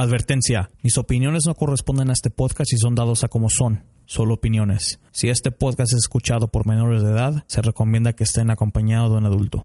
Advertencia, mis opiniones no corresponden a este podcast y son dados a como son, solo opiniones. Si este podcast es escuchado por menores de edad, se recomienda que estén acompañados de un adulto.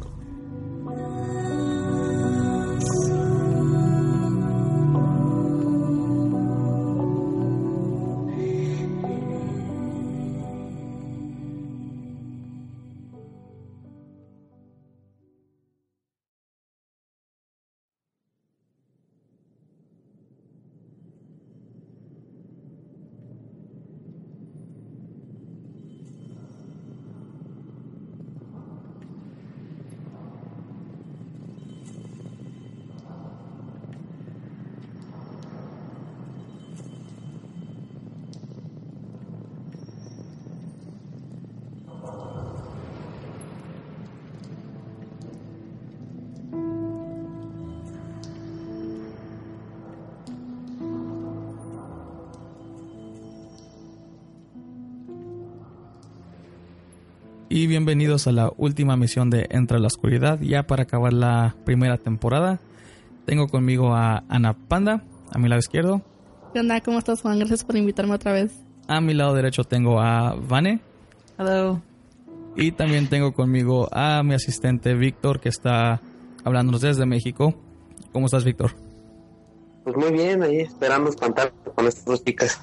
Y bienvenidos a la última misión de Entra la Oscuridad, ya para acabar la primera temporada. Tengo conmigo a Ana Panda, a mi lado izquierdo. ¿Qué onda? ¿Cómo estás, Juan? Gracias por invitarme otra vez. A mi lado derecho tengo a Vane. Hello. Y también tengo conmigo a mi asistente Víctor, que está hablándonos desde México. ¿Cómo estás, Víctor? Pues muy bien, ahí esperando espantar con estas dos chicas.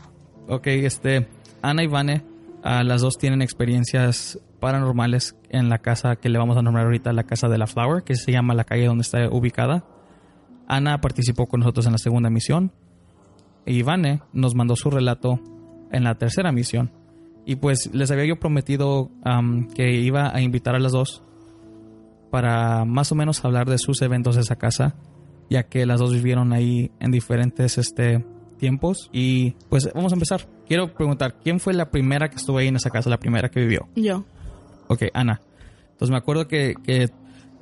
Ok, este, Ana y Vane, las dos tienen experiencias paranormales en la casa que le vamos a nombrar ahorita, la casa de la Flower, que se llama la calle donde está ubicada. Ana participó con nosotros en la segunda misión. Y Vane nos mandó su relato en la tercera misión. Y pues les había yo prometido que iba a invitar a las dos para más o menos hablar de sus eventos de esa casa, ya que las dos vivieron ahí en diferentes este, tiempos. Y pues vamos a empezar. Quiero preguntar, ¿quién fue la primera que estuvo ahí en esa casa, la primera que vivió? Yo. Ok, Ana. Entonces me acuerdo que, que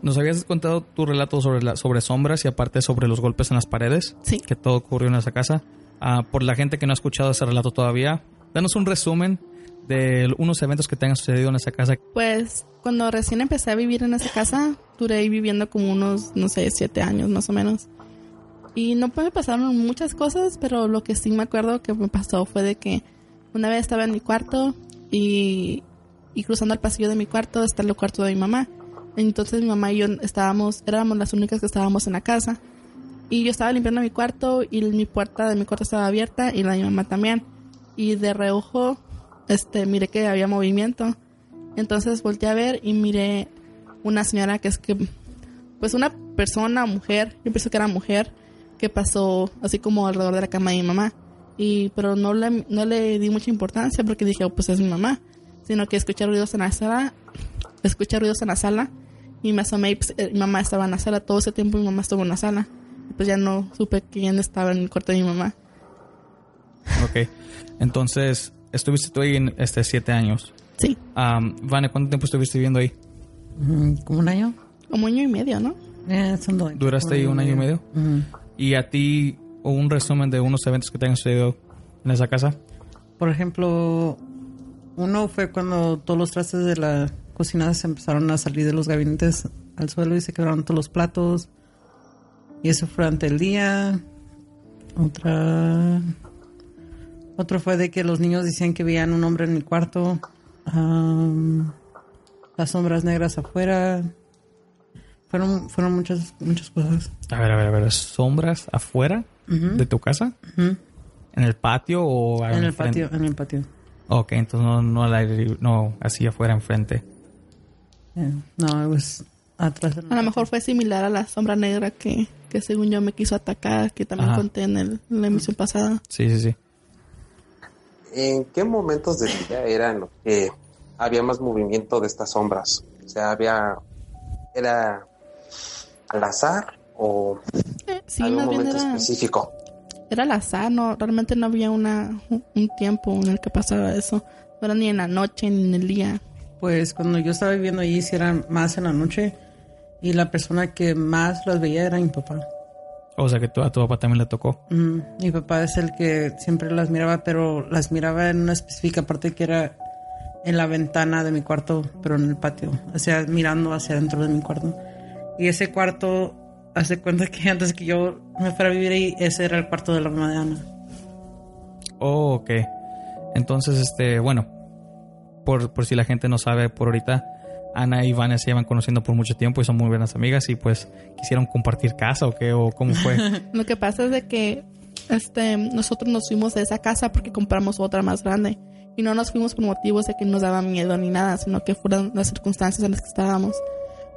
nos habías contado tu relato sobre, la, sobre sombras y aparte sobre los golpes en las paredes. Sí. Que todo ocurrió en esa casa. Ah, por la gente que no ha escuchado ese relato todavía, danos un resumen de unos eventos que te han sucedido en esa casa. Pues cuando recién empecé a vivir en esa casa, duré ahí viviendo como unos, no sé, siete años más o menos. Y no me pasaron muchas cosas, pero lo que sí me acuerdo que me pasó fue de que una vez estaba en mi cuarto y, y cruzando el pasillo de mi cuarto está el cuarto de mi mamá. Entonces mi mamá y yo estábamos, éramos las únicas que estábamos en la casa. Y yo estaba limpiando mi cuarto y mi puerta de mi cuarto estaba abierta y la de mi mamá también. Y de reojo, este, miré que había movimiento. Entonces volteé a ver y miré una señora que es que, pues una persona, mujer, yo pienso que era mujer, que pasó así como alrededor de la cama de mi mamá. Y, pero no le, no le di mucha importancia porque dije, oh, pues es mi mamá. Sino que escuché ruidos en la sala, escuché ruidos en la sala y me asomé y pues, eh, mi mamá estaba en la sala. Todo ese tiempo mi mamá estuvo en la sala. Y pues ya no supe quién estaba en el cuarto de mi mamá. Ok. Entonces, estuviste tú ahí en este siete años. Sí, Um, Vane, ¿cuánto tiempo estuviste viviendo ahí? Mm, ¿Como un año? como año y medio, ¿no? Eh, son dos. ¿Duraste ahí un año y medio? Ujú. ¿Y a ti un resumen de unos eventos que te han sucedido en esa casa? Por ejemplo, uno fue cuando todos los trastes de la cocina se empezaron a salir de los gabinetes al suelo y se quedaron todos los platos. Y eso fue durante el día. Otra. Otro fue de que los niños decían que veían un hombre en el cuarto. Am, las sombras negras afuera. Fueron, fueron muchas, muchas cosas. A ver, a ver, a ver. ¿Sombras afuera de tu casa? ¿En el patio o En el enfrente? patio, en el patio. Ok, entonces no, no, al aire libre, no así afuera enfrente. Yeah. No, it was atrás. A lo mejor fue similar a la sombra negra que, que según yo me quiso atacar, que también Ajá. conté en, el- en la emisión pasada. Sí, sí, sí. ¿En qué momentos del día eran los que había más movimiento de estas sombras. O sea, había, era al azar o Eh, sí, algún momento era, específico. Era al azar, no, realmente no había una, un, tiempo en el que pasaba eso. No era ni en la noche ni en el día. Pues cuando yo estaba viviendo allí, sí eran más en la noche. Y la persona que más las veía era mi papá. O sea que tu- a tu papá también le tocó. Mm, mi papá es el que siempre las miraba, pero las miraba en una específica parte que era en la ventana de mi cuarto, pero en el patio, o sea, mirando hacia adentro de mi cuarto. Y ese cuarto, hace cuenta que antes que yo me fuera a vivir ahí, ese era el cuarto de la mamá de Ana. Oh, ok. Entonces, este, bueno, por, por si la gente no sabe por ahorita, Ana y Vanessa se llevan conociendo por mucho tiempo y son muy buenas amigas y pues quisieron compartir casa o qué, o cómo fue. Lo que pasa es de que este, nosotros nos fuimos de esa casa porque compramos otra más grande. Y no nos fuimos por motivos de que nos daba miedo ni nada, sino que fueron las circunstancias en las que estábamos.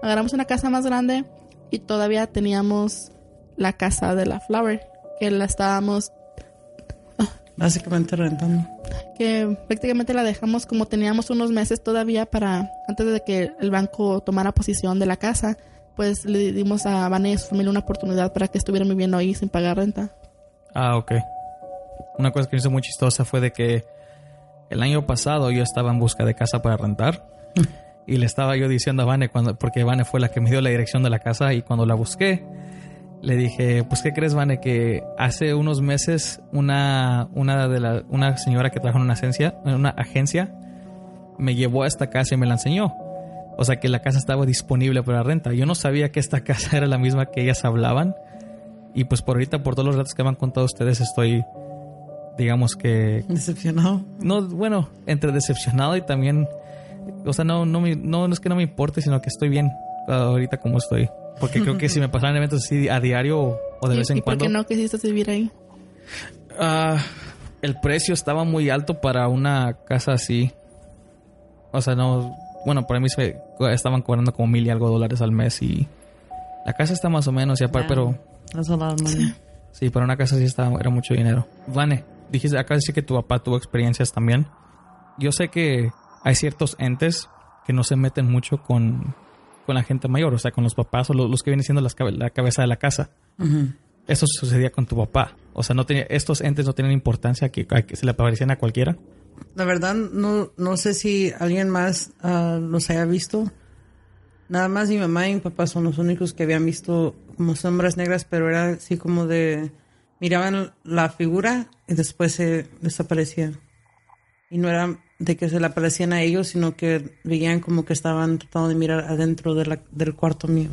Agarramos una casa más grande y todavía teníamos la casa de la Flower, que la estábamos, Básicamente rentando. que prácticamente la dejamos como teníamos unos meses todavía para, antes de que el banco tomara posición de la casa, pues le dimos a Vanessa y a su familia una oportunidad para que estuvieran viviendo ahí sin pagar renta. Ah, ok. Una cosa que me hizo muy chistosa fue de que el año pasado yo estaba en busca de casa para rentar y le estaba yo diciendo a Vane cuando porque Vane fue la que me dio la dirección de la casa y cuando la busqué le dije, pues qué crees Vane que hace unos meses una una de la una señora que trabaja en una agencia, en una agencia me llevó a esta casa y me la enseñó. O sea que la casa estaba disponible para renta. Yo no sabía que esta casa era la misma que ellas hablaban. Y pues por ahorita, por todos los datos que me han contado ustedes, estoy, digamos que, Decepcionado. no, bueno, entre decepcionado y también, o sea, no, no, me- no, no es que no me importe, sino que estoy bien ah, ahorita como estoy. Porque creo que si me pasaran eventos así a diario o, o de ¿Y, vez en y por cuando, qué no quisiste vivir ahí? ah, el precio estaba muy alto para una casa así. O sea, no, bueno, para mí se, estaban cobrando como mil y algo dólares al mes y la casa está más o menos, y aparte, pero... That's a lot of money. Sí, para una casa sí estaba, era mucho dinero. Vane, dijiste acá sí que tu papá tuvo experiencias también. Yo sé que hay ciertos entes que no se meten mucho con, con la gente mayor, o sea, con los papás o los, los que vienen siendo las cabe- la cabeza de la casa. Eso sucedía con tu papá. O sea, no tenía, estos entes no tienen importancia que, se le aparecían a cualquiera. La verdad, no, no sé si alguien más ah, los haya visto. Nada más mi mamá y mi papá son los únicos que habían visto como sombras negras, pero era así como de... Miraban la figura y después se desaparecía. Y no era de que se le aparecían a ellos, sino que veían como que estaban tratando de mirar adentro de la- del cuarto mío.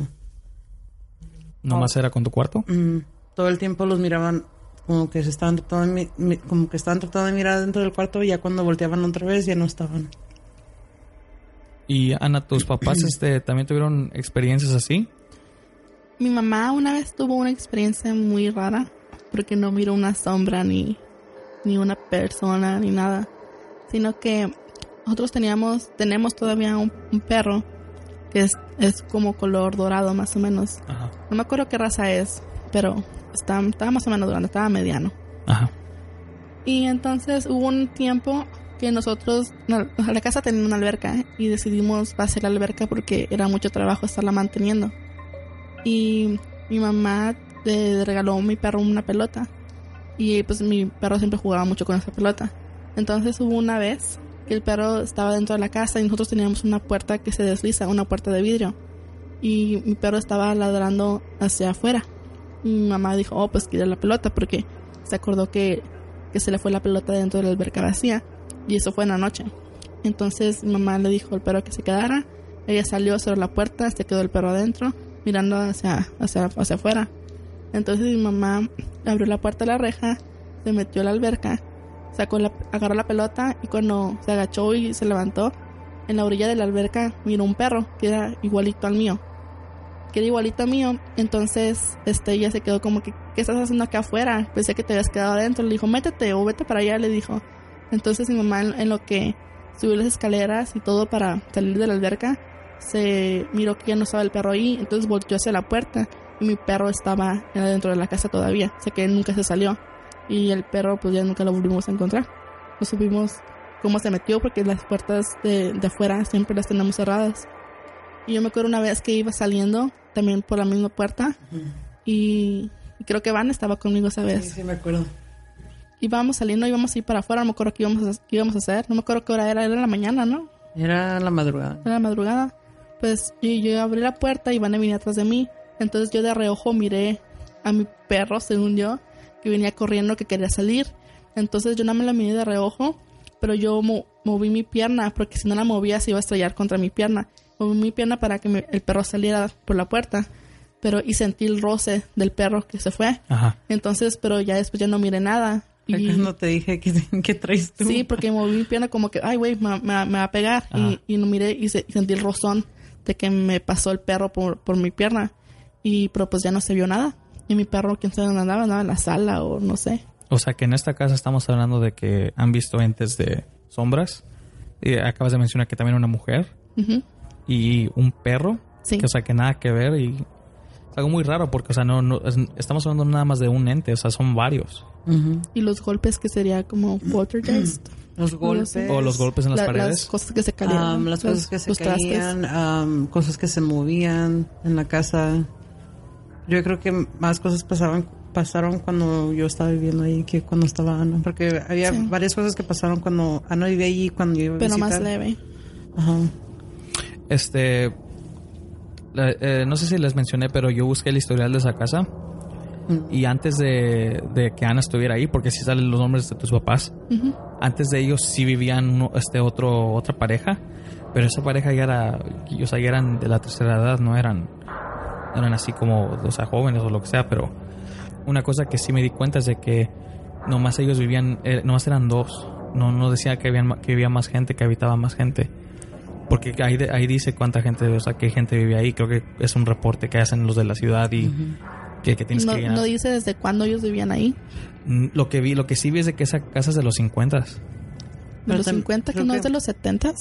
Nomás era con tu cuarto. Mm, todo el tiempo los miraban como que se estaban tratando de, mi- como que estaban tratando de mirar dentro del cuarto y ya cuando volteaban otra vez ya no estaban. Y Ana, tus papás este, también tuvieron experiencias así. Mi mamá una vez tuvo una experiencia muy rara porque no miró una sombra ni, ni una persona ni nada, sino que nosotros teníamos, tenemos todavía un, un perro que es, es como color dorado más o menos. Ajá. No me acuerdo qué raza es, pero está, estaba más o menos grande, estaba mediano. Ajá. Y entonces hubo un tiempo que nosotros, la, la casa tenía una alberca y decidimos hacer la alberca porque era mucho trabajo estarla manteniendo. Y mi mamá le regaló a mi perro una pelota y pues mi perro siempre jugaba mucho con esa pelota. Entonces hubo una vez que el perro estaba dentro de la casa y nosotros teníamos una puerta que se desliza, una puerta de vidrio. Y mi perro estaba ladrando hacia afuera. Mi mamá dijo, oh, pues quita la pelota porque se acordó que, que se le fue la pelota dentro de la alberca vacía. Y eso fue en la noche. Entonces mi mamá le dijo al perro que se quedara. Ella salió, cerró la puerta, se quedó el perro adentro, mirando hacia, hacia, hacia afuera. Entonces mi mamá abrió la puerta de la reja, se metió a la alberca, sacó la, agarró la pelota y cuando se agachó y se levantó, en la orilla de la alberca miró un perro que era igualito al mío. Que era igualito al mío. Entonces este, ella se quedó como que, ¿qué estás haciendo acá afuera? Pensé que te habías quedado adentro. Le dijo, métete o vete para allá, le dijo. Entonces mi mamá en, lo que subió las escaleras y todo para salir de la alberca, se miró que ya no estaba el perro ahí, entonces volteó hacia la puerta y mi perro estaba dentro de la casa todavía, o sea que nunca se salió y el perro pues ya nunca lo volvimos a encontrar. No supimos cómo se metió porque las puertas de, de afuera siempre las tenemos cerradas. Y yo me acuerdo una vez que iba saliendo también por la misma puerta y, y creo que Van estaba conmigo esa Sí, vez. sí, me acuerdo. Íbamos saliendo, íbamos a ir para afuera, no me acuerdo qué íbamos a, qué íbamos a hacer, no me acuerdo qué hora era, era la mañana, ¿no? Era la madrugada. Era la madrugada. Pues y yo abrí la puerta y Van venía atrás de mí. Entonces yo de reojo miré a mi perro, según yo, que venía corriendo, que quería salir. Entonces yo no me la miré de reojo, pero yo mo- moví mi pierna, porque si no la movía se iba a estrellar contra mi pierna. Moví mi pierna para que el perro saliera por la puerta. Pero y sentí el roce del perro que se fue. Ajá. Entonces, pero ya después ya no miré nada. Y, cuando te dije que, que traes tú. Sí, porque moví mi pierna como que, ay, güey, me, me- me va a pegar. Y, y no miré y, se- y sentí el rozón de que me pasó el perro por, por mi pierna. Y, pero pues ya no se vio nada. Y mi perro, quién sabe dónde andaba, andaba en la sala o no sé. O sea que en esta casa estamos hablando de que han visto entes de sombras. Y acabas de mencionar que también una mujer Ujú. y un perro. Sí. Que, o sea que nada que ver y es algo muy raro porque, o sea, no, no es- estamos hablando nada más de un ente, o sea, son varios. Ujú. Y los golpes que sería como poltergeist. Los golpes. O los golpes en las La- paredes. Las cosas que se caían. am, las cosas que se caían, am, cosas que se movían en la casa. Yo creo que más cosas pasaban pasaron cuando yo estaba viviendo ahí que cuando estaba Ana. Porque había Sí. varias cosas que pasaron cuando Ana vivía allí y cuando yo iba a Pero más leve. Ajá. Este. la- eh, no sé si les mencioné, pero yo busqué el historial de esa casa. Mm. Y antes de, de que Ana estuviera ahí, porque si salen los nombres de tus papás, antes de ellos sí vivían uno- este otro otra pareja, pero esa pareja ya era, o sea, ya eran de la tercera edad, no eran, eran así como, o sea, jóvenes o lo que sea, pero una cosa que sí me di cuenta es de que nomás ellos vivían, eh, nomás eran dos, no, no decía que, habían, que vivía más gente, que habitaba más gente. Porque ahí, de- ahí dice cuánta gente, o sea, qué gente vive ahí. Creo que es un reporte que hacen los de la ciudad y que, que tienes No, que llenar. no dice desde cuándo ellos vivían ahí. Mm, Lo que vi, lo que sí vi es de que esa casa es de los 50, De Pero los tam- 50, que no que- es de los 70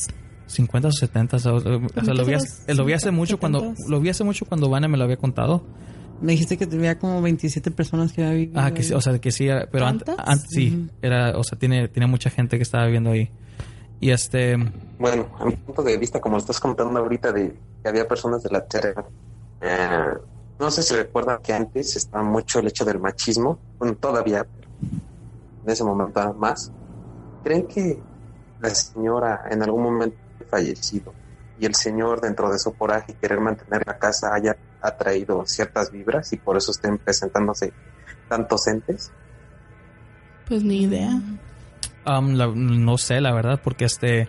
50 o 70, o sea, o sea, lo vi, hace, lo vi hace mucho cuando 70s. lo vi hace mucho cuando Vane me lo había contado. Me dijiste que tenía como 27 personas que había vivido Ah, que sí, o sea, que sí, era- pero antes, antes sí, era, o sea, tiene, tiene mucha gente que estaba viviendo ahí. Y este, Bueno, a mi punto de vista, como estás contando ahorita de que había personas de la tercera, eh, no sé si recuerdan que antes estaba mucho el hecho del machismo, bueno, todavía, pero en ese momento más. ¿Creen que la señora en algún momento fallecido y el señor dentro de su coraje y querer mantener la casa haya atraído ciertas vibras y por eso estén presentándose tantos entes? Pues ni idea. um, la- no sé, la verdad, porque este,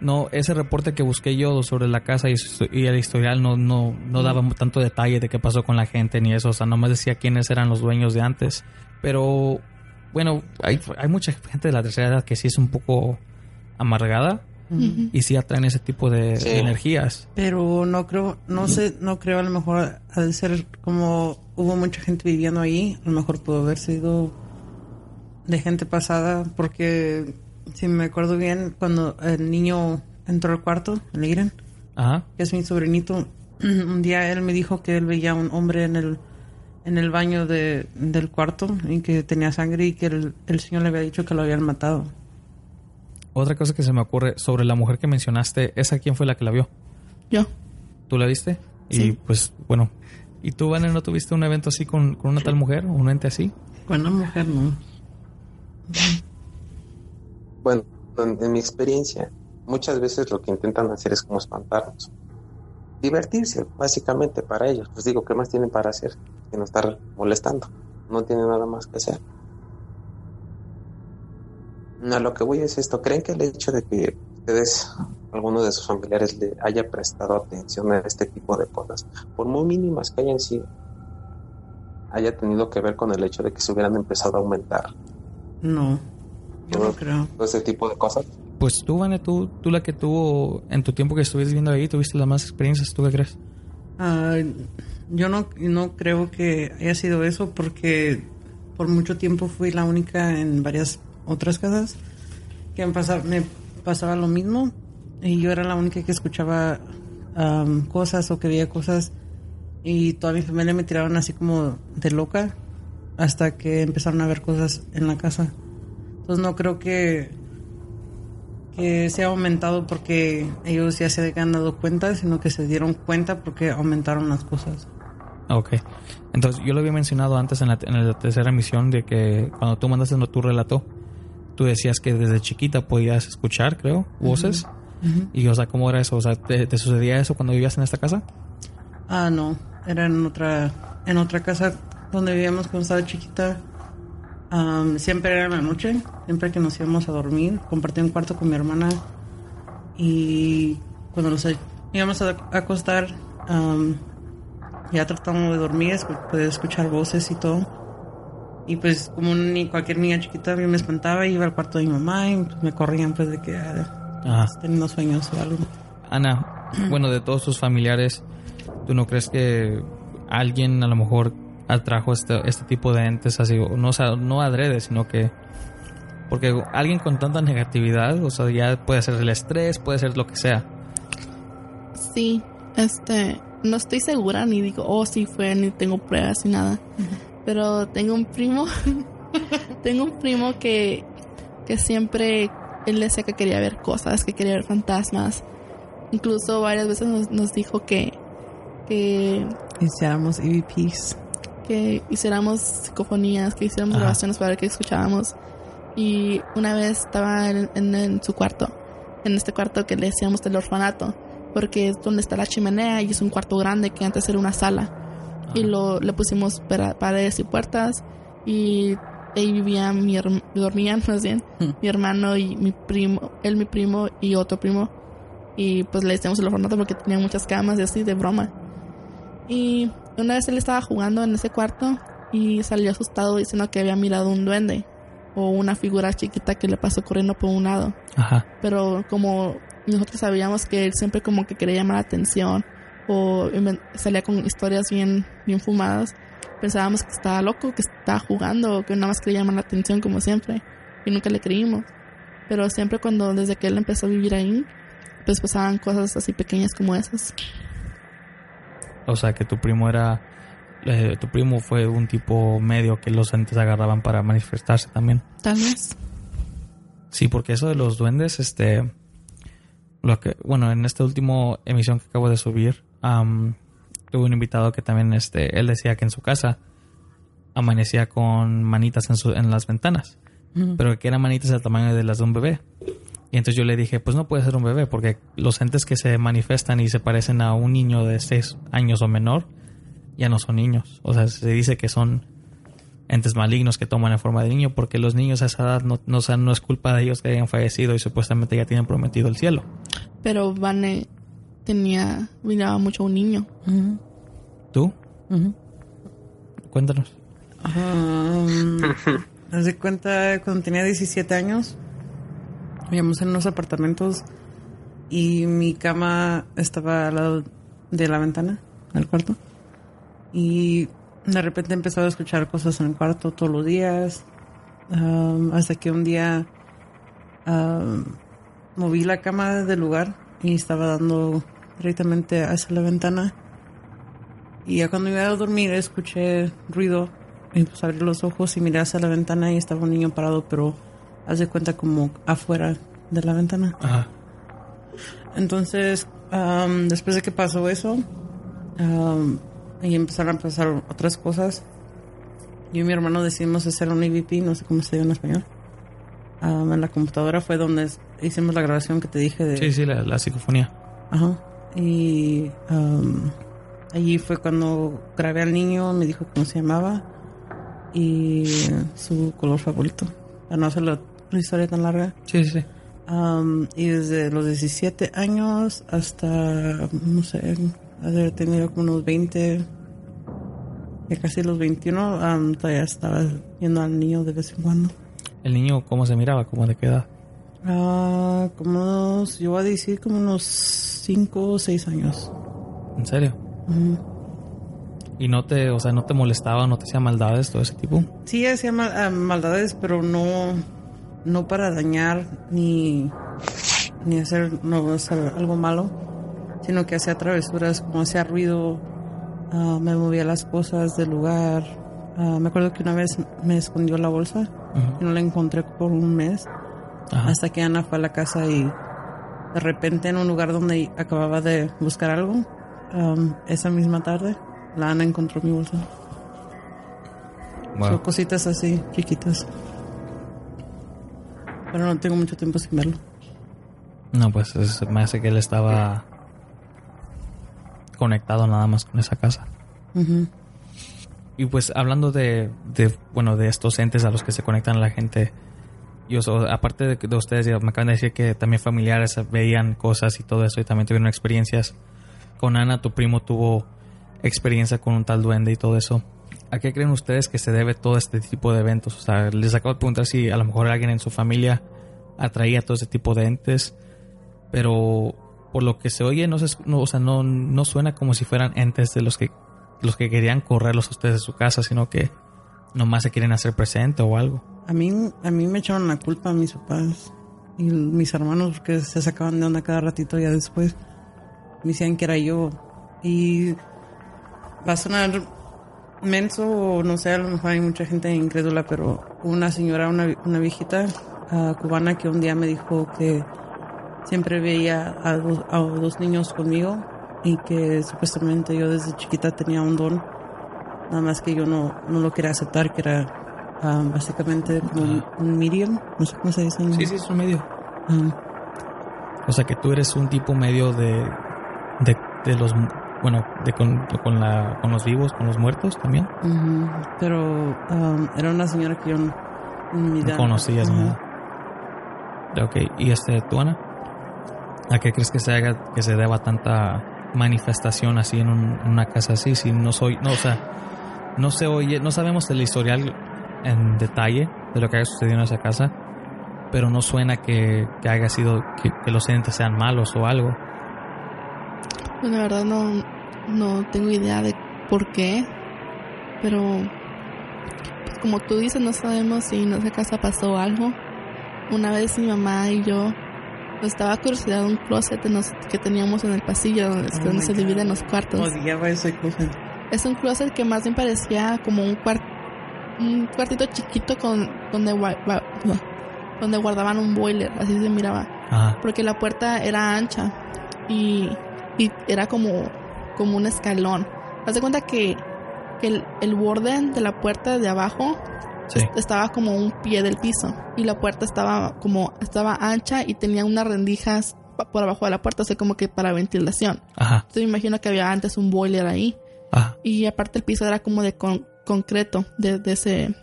no, ese reporte que busqué yo sobre la casa y, y el historial no, no, no daba tanto detalle de qué pasó con la gente ni eso, o sea, nomás decía quiénes eran los dueños de antes. Pero, bueno, hay, hay mucha gente de la tercera edad que sí es un poco amargada Y sí atraen ese tipo de, Sí. de energías. Pero no creo, no sé, no creo a lo mejor ha de ser como hubo mucha gente viviendo ahí, a lo mejor pudo haber sido de gente pasada, porque si me acuerdo bien, cuando el niño entró al cuarto, el Iren, Ajá. que es mi sobrinito, un día él me dijo que él veía un hombre en el en el baño de, del cuarto y que tenía sangre y que el, el señor le había dicho que lo habían matado. Otra cosa que se me ocurre sobre la mujer que mencionaste, ¿esa quién fue la que la vio? Yo. ¿Tú la viste? Y Sí. pues, bueno. ¿Y tú, Vane, no tuviste un evento así con, con una tal mujer? ¿Un ente así? Con una mujer no. Bueno, en, en mi experiencia, muchas veces lo que intentan hacer es como espantarnos. Divertirse, básicamente, para ellos. Pues digo, ¿qué más tienen para hacer que no estar molestando? No tienen nada más que hacer. A lo que voy es esto. ¿Creen que el hecho de que ustedes, alguno de sus familiares, le haya prestado atención a este tipo de cosas, por muy mínimas que hayan sido, haya tenido que ver con el hecho de que se hubieran empezado a aumentar No, yo no creo. todo ese tipo de cosas? Pues tú, Vane, tú, tú la que tuvo en tu tiempo que estuviste viviendo ahí, tuviste las más experiencias, ¿tú qué crees? Ah, yo no, no creo que haya sido eso porque por mucho tiempo fui la única en varias otras casas que me pasaba, me pasaba lo mismo y yo era la única que escuchaba am, cosas o que veía cosas y toda mi familia me tiraron así como de loca hasta que empezaron a ver cosas en la casa. Entonces no creo que que se ha aumentado porque ellos ya se habían dado cuenta, sino que se dieron cuenta porque aumentaron las cosas. Ok. Entonces, yo lo había mencionado antes en la, en la tercera emisión de que cuando tú mandaste tu relato, tú decías que desde chiquita podías escuchar, creo, voces. Y, o sea, ¿cómo era eso? O sea, ¿te, sucedía eso cuando vivías en esta casa? Ah, no. Era en otra, en otra casa donde vivíamos cuando estaba chiquita. siempre era en la noche, siempre que nos íbamos a dormir. Compartía un cuarto con mi hermana. Y cuando nos íbamos a acostar, ya tratábamos de dormir, poder escuchar voces y todo. Y pues como ni cualquier niña chiquita, a mí me espantaba, iba al cuarto de mi mamá y pues, me corrían pues de que ah, teniendo sueños o algo. Ana, bueno, de todos tus familiares, ¿tú no crees que alguien a lo mejor atrajo este, este tipo de entes así? No, o sea, no adrede, sino que... Porque alguien con tanta negatividad, o sea, ya puede ser el estrés, puede ser lo que sea. Sí, este, no estoy segura ni digo, oh, sí fue, ni tengo pruebas ni nada. Pero tengo un primo, tengo un primo que, que siempre, él decía que quería ver cosas, que quería ver fantasmas. Incluso varias veces nos, dijo que, que hiciéramos EVPs. Que hiciéramos psicofonías, que hiciéramos grabaciones para ver qué escuchábamos. Y una vez estaba en, en, su cuarto, en este cuarto que le decíamos del orfanato porque es donde está la chimenea y es un cuarto grande que antes era una sala. Y lo, le pusimos paredes y puertas y ahí vivían, mi dormían más bien, hmm. mi hermano y mi primo, él mi primo y otro primo. Y pues le decíamos el orfanato porque tenía muchas camas y así de broma. Y una vez él estaba jugando en ese cuarto y salió asustado diciendo que había mirado un duende o una figura chiquita que le pasó corriendo por un lado. Ajá. Pero como nosotros sabíamos que él siempre como que quería llamar la atención o salía con historias bien, bien fumadas. Pensábamos que estaba loco, que estaba jugando que nada más quería llamar la atención como siempre. Y nunca le creímos. Pero siempre cuando, desde que él empezó a vivir ahí, pues pasaban cosas así pequeñas como esas. O sea, que tu primo era... Eh, tu primo fue un tipo medio que los entes agarraban para manifestarse también. Tal vez. Sí, porque eso de los duendes, este lo que, bueno, en esta última emisión que acabo de subir, tuve un invitado que también, este, él decía que en su casa amanecía con manitas en, su, en las ventanas, pero que eran manitas del tamaño de las de un bebé. Y entonces yo le dije, pues no puede ser un bebé, porque los entes que se manifiestan y se parecen a un niño de 6 años o menor, ya no son niños. O sea, se dice que son entes malignos que toman en forma de niño, porque los niños a esa edad no, no, no es culpa de ellos que hayan fallecido y supuestamente ya tienen prometido el cielo. Pero Vane tenía, miraba mucho a un niño. ¿Tú? Cuéntanos. Um, de cuenta, cuando tenía 17 años, vivíamos en unos apartamentos y mi cama estaba al lado de la ventana del cuarto. Y de repente empezaba a escuchar cosas en el cuarto todos los días. Um, hasta que un día um, moví la cama del lugar y estaba dando directamente hacia la ventana. Y ya cuando iba a dormir escuché ruido y pues abrí los ojos y miré hacia la ventana y estaba un niño parado, pero haz de cuenta como afuera de la ventana. Entonces, después de que pasó eso, y empezaron a pasar otras cosas, yo y mi hermano decidimos hacer un EVP, no sé cómo se llama en español. en la computadora fue donde hicimos la grabación que te dije de... Sí, sí, la, psicofonía. Ajá. Y allí fue cuando grabé al niño, me dijo cómo se llamaba y su color favorito. Para no hacer la, historia tan larga. Sí, sí, sí. y desde los 17 años hasta, no sé, haber tenido como unos 20, ya casi los 21, todavía estaba viendo al niño de vez en cuando. ¿El niño cómo se miraba? ¿Cómo de qué edad? Ah, como unos, yo voy a decir como unos 5 o 6 años. ¿En serio? ¿Y no te, o sea, no te molestaba, no te hacía maldades, todo ese tipo? Sí, hacía ah, maldades, pero no, no para dañar ni, ni hacer, no, hacer algo malo, sino que hacía travesuras, como hacía ruido, ah, me movía las cosas del lugar. me acuerdo que una vez me escondió la bolsa y no la encontré por un mes Ajá. Hasta que Ana fue a la casa y de repente en un lugar donde acababa de buscar algo, um, esa misma tarde, la Ana encontró mi bolsa. Wow. Son cositas así, chiquitas. Pero no tengo mucho tiempo sin verlo. No, pues es- me hace que él estaba conectado nada más con esa casa. Y pues hablando de, de, bueno, de estos entes a los que se conectan la gente, yo, aparte de, de ustedes, me acaban de decir que también familiares veían cosas y todo eso y también tuvieron experiencias. Con Ana, tu primo tuvo experiencia con un tal duende y todo eso. ¿A qué creen ustedes que se debe todo este tipo de eventos? O sea, les acabo de preguntar si a lo mejor alguien en su familia atraía todo este tipo de entes, pero por lo que se oye, no, se, no, o sea, no suena como si fueran entes de los que los que querían correrlos a ustedes de su casa, sino que nomás se quieren hacer presente o algo. A mí, a mí me echaron la culpa a mis papás y mis hermanos porque se sacaban de onda cada ratito ya después. Me decían que era yo. Y va a sonar menso no sé, a lo mejor hay mucha gente incrédula, pero una señora, una, una viejita ah, cubana que un día me dijo que siempre veía a dos, a dos niños conmigo y que supuestamente yo desde chiquita tenía un don, nada más que yo no, no lo quería aceptar, que era ah, básicamente como un, un medium, no sé cómo se dice. en- es un medio. O sea que tú eres un tipo medio de, de, de los, bueno, de con, con, la, con los vivos, con los muertos también. ujú. Pero ah, era una señora que yo no, No conocías Ajá. nada. Ok, y este, tú Ana, ¿a qué crees que se haga, que se deba tanta manifestación así en, un- en una casa así? Si no soy, no, o sea, no se oye, no sabemos el historial en detalle de lo que haya sucedido en esa casa, pero no suena que, que haya sido que, que los entes sean malos o algo. Pues la verdad no, no tengo idea de por qué, pero pues, como tú dices, no sabemos si en esa casa pasó algo. Una vez mi mamá y yo nos estaba curiosidad un closet que teníamos en el pasillo donde, Oh donde se dividen los cuartos. Odiaba ese closet. Es un closet que más bien parecía como un cuarto un cuartito chiquito con donde donde guardaban un boiler, así se miraba Ajá. porque la puerta era ancha y, y era como, como un escalón. Haz de cuenta que, que el, el borde de la puerta de abajo Sí. estaba como un pie del piso y la puerta estaba como estaba ancha y tenía unas rendijas por abajo de la puerta, o sea, como que para ventilación. Ajá. Entonces me imagino que había antes un boiler ahí Ajá. y aparte el piso era como de con- concreto de, de ese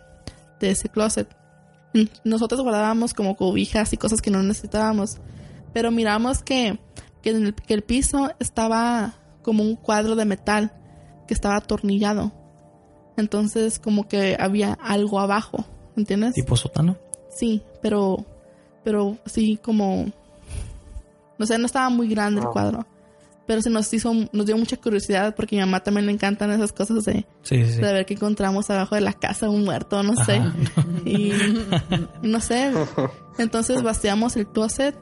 de ese closet. Nosotros guardábamos como cobijas y cosas que no necesitábamos, pero miramos que que, en el, que el piso estaba como un cuadro de metal que estaba atornillado. Entonces como que había algo abajo, ¿entiendes? Tipo sótano. Sí, pero pero sí como no sé, no estaba muy grande el cuadro. Pero se nos hizo nos dio mucha curiosidad porque a mi mamá también le encantan esas cosas de, Sí, sí, sí. de ver que encontramos abajo de la casa un muerto, no sé. Y no sé. Entonces vaciamos el closet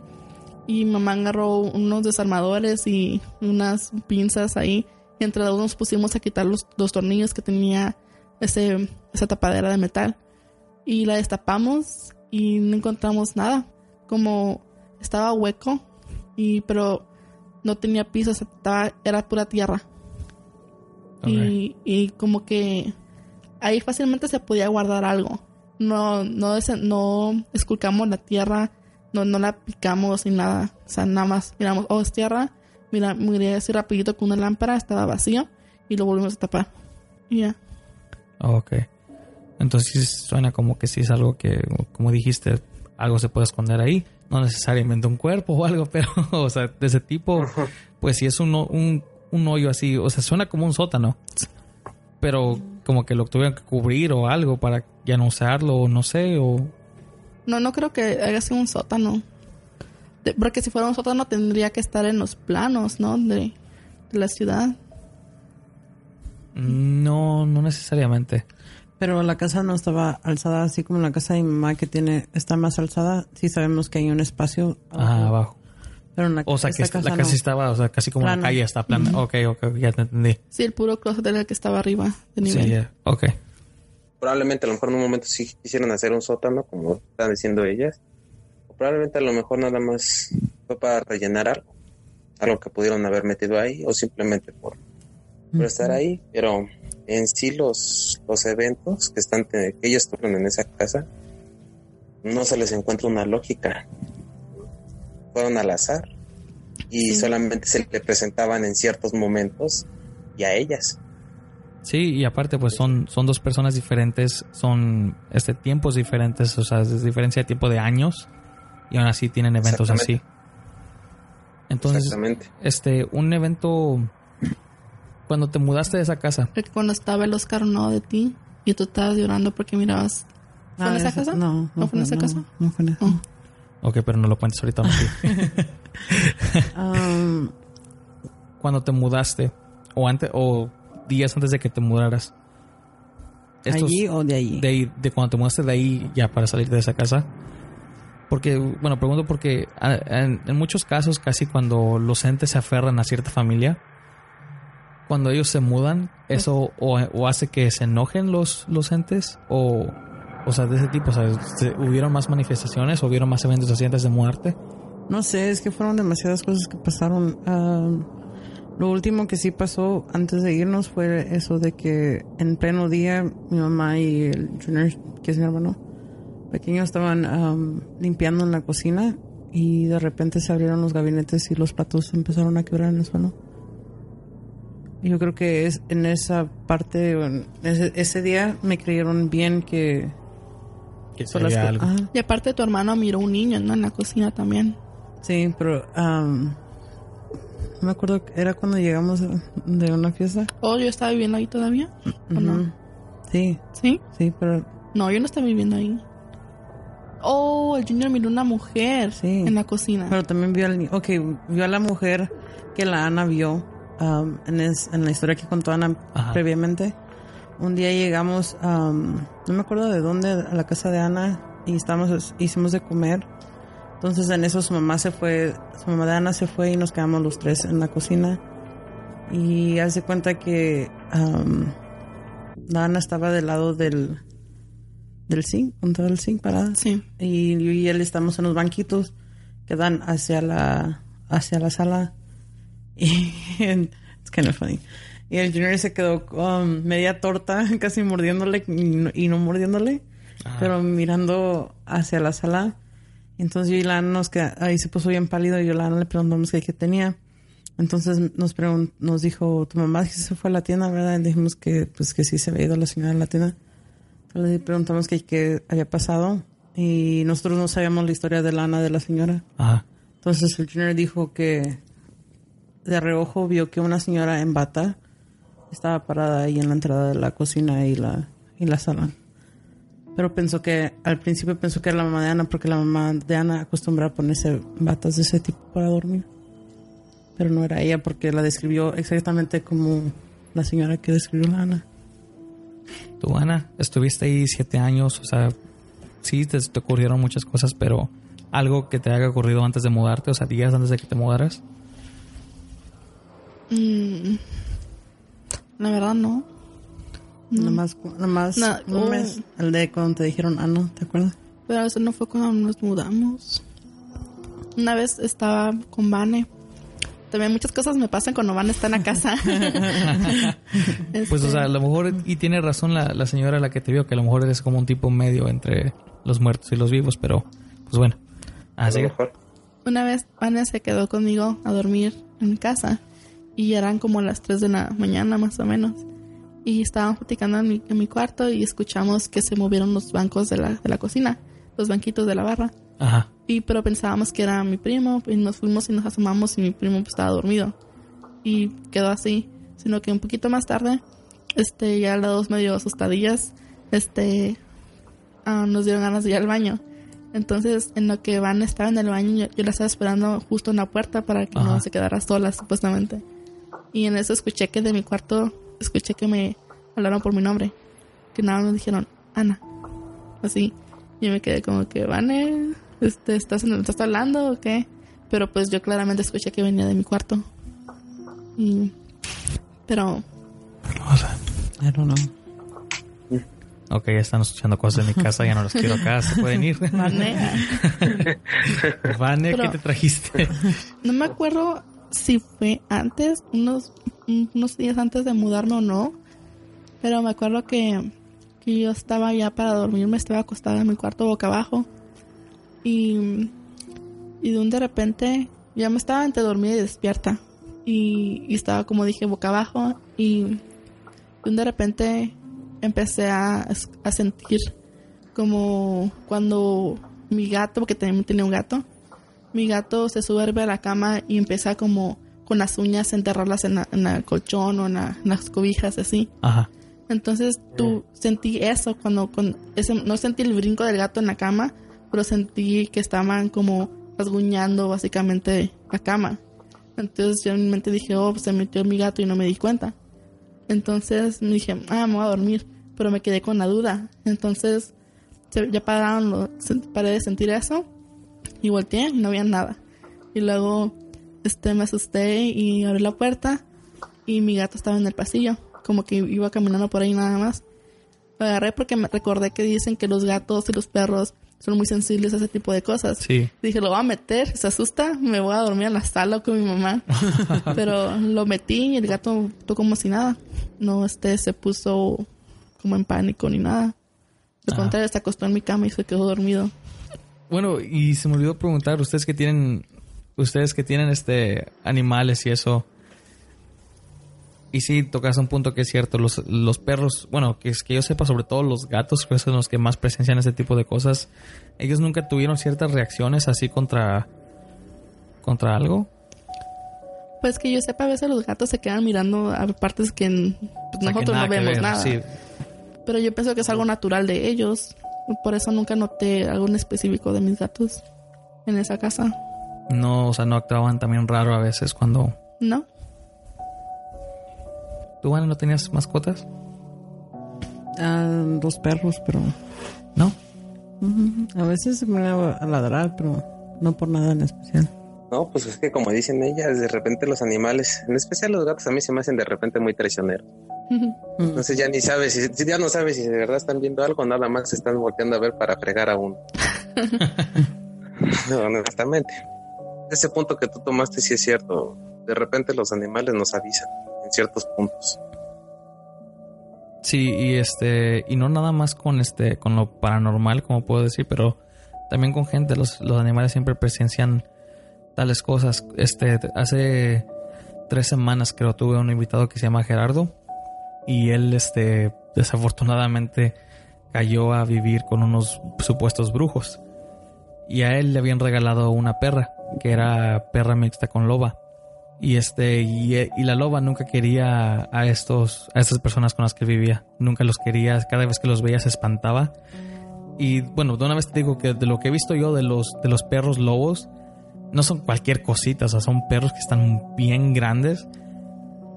y mamá agarró unos desarmadores y unas pinzas ahí. Y entre dos nos pusimos a quitar los, los tornillos que tenía ese, esa tapadera de metal. Y la destapamos y no encontramos nada. Como estaba hueco, y pero no tenía piso, estaba- era pura tierra. Y, y como que ahí fácilmente se podía guardar algo. No, no, no esculcamos la tierra, no, no la picamos ni nada. O sea, nada más miramos, oh, es tierra. Mira, miré así rapidito con una lámpara, estaba vacío y lo volvimos a tapar. Y ya. Ok. Entonces suena como que sí es algo que, como dijiste, algo se puede esconder ahí. No necesariamente un cuerpo o algo, pero, o sea, de ese tipo, pues si es un, un, un hoyo así, o sea, suena como un sótano. Pero como que lo tuvieron que cubrir o algo para ya no usarlo, o no sé, o... No, no creo que haya sido un sótano. De- porque si fuera un sótano tendría que estar en los planos, ¿no? De, de la ciudad. No, no necesariamente. Pero la casa no estaba alzada así como la casa de mi mamá que tiene está más alzada. Sí sabemos que hay un espacio. Ajá, abajo. Pero en la, O sea, que esta esta- la casa casa no. estaba, o sea, casi como la Plana. calle está plana. Ok, ok, ya te entendí. Sí, el puro closet era el que estaba arriba de nivel. Sí, ya. Ok. Probablemente a lo mejor en un momento sí quisieron hacer un sótano, como están diciendo ellas. Probablemente a lo mejor nada más fue para rellenar algo, algo que pudieron haber metido ahí o simplemente por, por estar ahí, pero en sí los, los eventos que están que ellos tuvieron en esa casa no se les encuentra una lógica. Fueron al azar y Sí. solamente se le presentaban en ciertos momentos y a ellas. Sí, y aparte, pues son, son dos personas diferentes, son este tiempos diferentes, o sea, es diferencia de tiempo de años, y aún así tienen eventos así. Entonces, Exactamente. este, un evento cuando te mudaste de esa casa, Porque cuando estaba el Oscar no de ti y tú estabas llorando porque mirabas. ¿Fue en Ah, esa ese- casa? No, ¿No fue en esa no, casa? No fue en esa. Oh. ok, pero no lo cuentes ahorita. Um, cuando te mudaste, o antes, o días antes de que te mudaras. estos- ¿Allí o de allí? de, ahí- de cuando te mudaste de ahí ya para salir de esa casa. Porque, bueno, pregunto porque en, en muchos casos, casi cuando los entes se aferran a cierta familia, cuando ellos se mudan, eso o, o hace que se enojen los, los entes, o, o sea, de ese tipo, o sea, ¿se- ¿hubieron más manifestaciones o hubieron más eventos así antes de mudarte? No sé, es que fueron demasiadas cosas que pasaron. Ah, lo último que sí pasó antes de irnos fue eso de que en pleno día mi mamá y el Junior, que es mi hermano pequeño, estaban am, limpiando en la cocina y de repente se abrieron los gabinetes y los platos empezaron a quebrar en el suelo. Y Yo creo que es en esa parte, en ese, ese día me creyeron bien que Que sería algo. Ajá. Y aparte tu hermano miró un niño, ¿no? En la cocina también. Sí, pero am, no me acuerdo, era cuando llegamos de- una fiesta. Oh, yo estaba viviendo ahí todavía. ¿O no? Sí, ¿Sí? sí, pero No, yo no estaba viviendo ahí. Oh, el Junior miró una mujer Sí. en la cocina. pero también vio al ni- ok, vio a la mujer que la Ana vio am, en, es- en la historia que contó Ana Ajá. previamente. Un día llegamos, am, no me acuerdo de dónde, a la casa de Ana y estábamos, hicimos de comer. Entonces en eso su mamá se fue, su mamá de Ana se fue y nos quedamos los tres en la cocina. Y hace cuenta que am, la Ana estaba del lado del, del zinc, junto al zinc parada. Sí. Y yo y él estamos en los banquitos que dan hacia la, hacia la sala. Y it's kind of funny. Y el Junior se quedó con media torta, casi mordiéndole y no, y no mordiéndole, Ajá. pero mirando hacia la sala. Entonces yo y Lana nos queda, ahí se puso bien pálido y yo y Lana le preguntamos qué, qué tenía. Entonces nos nos dijo, tu mamá que se fue a la tienda, ¿verdad? Y dijimos que pues que sí se había ido la señora a la tienda. Entonces le preguntamos qué, qué había pasado y nosotros no sabíamos la historia de Lana de la señora. Ajá. Entonces el Junior dijo que de reojo vio que una señora en bata estaba parada ahí en la entrada de la cocina y la, y la sala. Pero pensó que, al principio pensó que era la mamá de Ana, porque la mamá de Ana acostumbra a ponerse batas de ese tipo para dormir. Pero no era ella, porque la describió exactamente como la señora que describió la Ana. Tú, Ana, estuviste ahí siete años, o sea, sí, te, te ocurrieron muchas cosas, pero algo que te haya ocurrido antes de mudarte, o sea, días antes de que te mudaras. Mm, la verdad, no. Nomás, nomás No, un oh. mes, el de cuando te dijeron Ana, ¿te acuerdas? Pero eso no fue cuando nos mudamos. Una vez estaba con Vane. También muchas cosas me pasan cuando Vane está en la casa. Pues, o Este, sea, a lo mejor, y tiene razón la, la señora la que te vio, que a lo mejor eres como un tipo medio entre los muertos y los vivos, pero, pues bueno. A Así. Una vez Vane se quedó conmigo a dormir en mi casa. Y eran como las 3 de la mañana más o menos. Y estábamos platicando en mi, en mi cuarto y escuchamos que se movieron los bancos de la, de la cocina. Los banquitos de la barra. Ajá. Y pero pensábamos que era mi primo y nos fuimos y nos asomamos y mi primo pues, estaba dormido. Y quedó así. Sino que un poquito más tarde, este, ya las dos medio asustadillas, este, ah, nos dieron ganas de ir al baño. Entonces, en lo que Van estaba en el baño, yo, yo la estaba esperando justo en la puerta para que Ajá. no se quedara sola, supuestamente. Y en eso escuché que de mi cuarto, escuché que me hablaron por mi nombre. Que nada más me dijeron, Ana. Así. Y yo me quedé como que, Vane, este, ¿estás, en- ¿estás hablando o qué? Pero pues yo claramente escuché que venía de mi cuarto. Y... Pero... I don't know. Ok, ya están escuchando cosas de mi casa, ya no los quiero acá, se pueden ir. Vane. Vane, ¿qué te trajiste? No me acuerdo si fue antes, unos, unos días antes de mudarme o no. Pero me acuerdo que, que yo estaba ya para dormirme, estaba acostada en mi cuarto boca abajo. Y, y de un de repente ya me estaba entre dormida y despierta. Y, estaba como dije boca abajo. Y de repente empecé a, a sentir como cuando mi gato, porque también tenía un gato, mi gato se sube de la cama y empieza como con las uñas a enterrarlas en, la- en el colchón o en, la- en las cobijas así. Ajá. Entonces tú sentí eso cuando ese, no sentí el brinco del gato en la cama, pero sentí que estaban como rasguñando básicamente la cama. Entonces yo en mi mente dije, oh, se metió mi gato y no me di cuenta. Entonces me dije, ah, me voy a dormir, pero me quedé con la duda. Entonces ya pararon, se- paré de sentir eso y volteé y no había nada. Y luego este, me asusté y abrí la puerta y mi gato estaba en el pasillo, como que iba caminando por ahí nada más. Lo agarré porque me recordé que dicen que los gatos y los perros son muy sensibles a ese tipo de cosas. Sí. Dije, lo voy a meter, se asusta, me voy a dormir en la sala con mi mamá. Pero lo metí y el gato tocó como si nada. No, este se puso como en pánico ni nada. Al Ah. contrario, se acostó en mi cama y se quedó dormido. Bueno, y se me olvidó preguntar, ustedes que tienen, ustedes que tienen este animales y eso. Y sí, tocas un punto que es cierto, los, los perros, bueno, que es que yo sepa, sobre todo los gatos, que son los que más presencian ese tipo de cosas, ellos nunca tuvieron ciertas reacciones así contra contra algo. Pues que yo sepa, a veces los gatos se quedan mirando a partes que pues, O sea, que nosotros no vemos ver, nada. sí. Pero yo pienso que es algo natural de ellos. Por eso nunca noté algo en específico de mis gatos en esa casa. No, o sea, no actuaban también raro a veces cuando ¿No? tú, Vane, no tenías mascotas, Ah, dos perros, pero ¿no? a veces se me va a ladrar, pero no por nada en especial. No, pues es que como dicen ellas, de repente los animales, en especial los gatos, a mí se me hacen de repente muy traicioneros. Entonces ya ni sabes, si, si ya no sabes si de verdad están viendo algo, nada más se están volteando a ver para fregar a uno. no, honestamente. Ese punto que tú tomaste sí es cierto. De repente los animales nos avisan en ciertos puntos. Sí, y este, y no nada más con este, con lo paranormal, como puedo decir, pero también con gente, los, los animales siempre presencian tales cosas. Este, hace tres semanas creo tuve un invitado que se llama Gerardo y él, este, desafortunadamente cayó a vivir con unos supuestos brujos. Y a él le habían regalado una perra que era perra mixta con loba. Y este y, la loba nunca quería a estos a estas personas con las que vivía. Nunca los quería. Cada vez que los veía se espantaba. Y bueno de una vez te digo que de lo que he visto yo de los de los perros lobos no son cualquier cosita o sea son perros que están bien grandes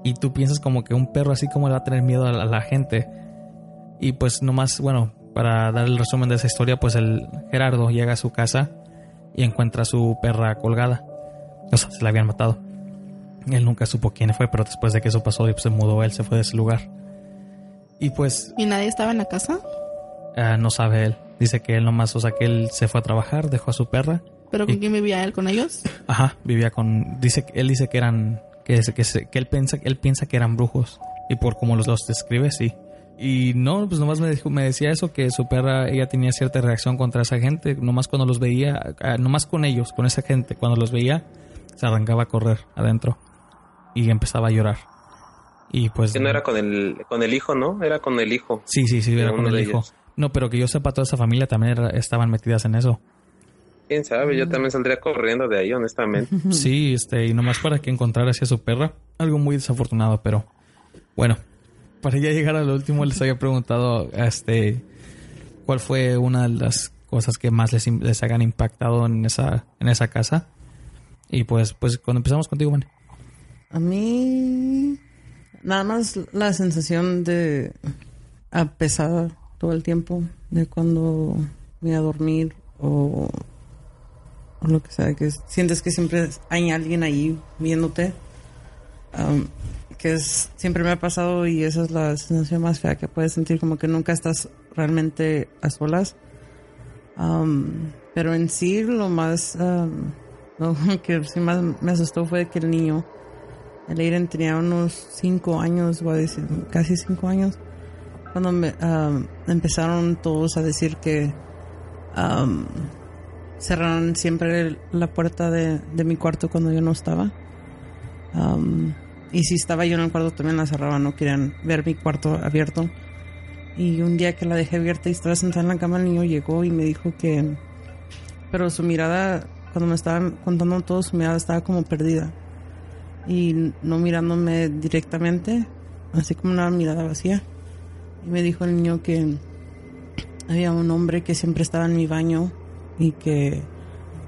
y tú piensas como que un perro así como le va a tener miedo a la, a la gente y pues nomás bueno para dar el resumen de esa historia pues el Gerardo llega a su casa y encuentra a su perra colgada o sea se la habían matado él nunca supo quién fue, pero después de que eso pasó, pues, se mudó, él se fue de ese lugar. Y pues ¿Y nadie estaba en la casa? ah, no sabe él. Dice que él nomás, o sea, que él se fue a trabajar, dejó a su perra. ¿Pero con Y- quién vivía él? ¿Con ellos? Ajá, vivía con. Dice él dice que eran. Que, se- que, que él piensa él piensa que eran brujos. Y por como los, los describe, sí. Y no, pues nomás me, dijo, me decía eso, que su perra, ella tenía cierta reacción contra esa gente. Nomás cuando los veía, ah, nomás con ellos, con esa gente, cuando los veía, se arrancaba a correr adentro. Y empezaba a llorar. Y pues. Que no era con el, con el hijo, ¿no? Era con el hijo. Sí, sí, sí, era con el hijo. ellos. No, pero que yo sepa, toda esa familia también era- estaban metidas en eso. Quién sabe, yo también saldría corriendo de ahí, honestamente. Sí, este, y nomás para que encontrara así a su perra. Algo muy desafortunado, pero bueno. Para ya llegar al último, les había preguntado, este, cuál fue una de las cosas que más les, les hagan impactado en esa, en esa casa. Y pues, pues cuando empezamos contigo, man. A mí, nada más la sensación de a pesada todo el tiempo, de cuando voy a dormir o, o lo que sea, que sientes que siempre hay alguien ahí viéndote. Am, que es, siempre me ha pasado y esa es la sensación más fea que puedes sentir, como que nunca estás realmente a solas. Um, pero en sí lo más um, lo que sí más me asustó fue que el niño, el Aiden tenía unos cinco años, voy a decir, casi cinco años, cuando me, um, empezaron todos a decir que um, cerraron siempre la puerta de, de mi cuarto cuando yo no estaba. Um, y si estaba yo en el cuarto también la cerraban, no querían ver mi cuarto abierto. Y un día que la dejé abierta y estaba sentada en la cama, el niño llegó y me dijo que... Pero su mirada, cuando me estaban contando todo, su mirada estaba como perdida. Y no mirándome directamente, así como una mirada vacía. Y me dijo el niño que había un hombre que siempre estaba en mi baño y que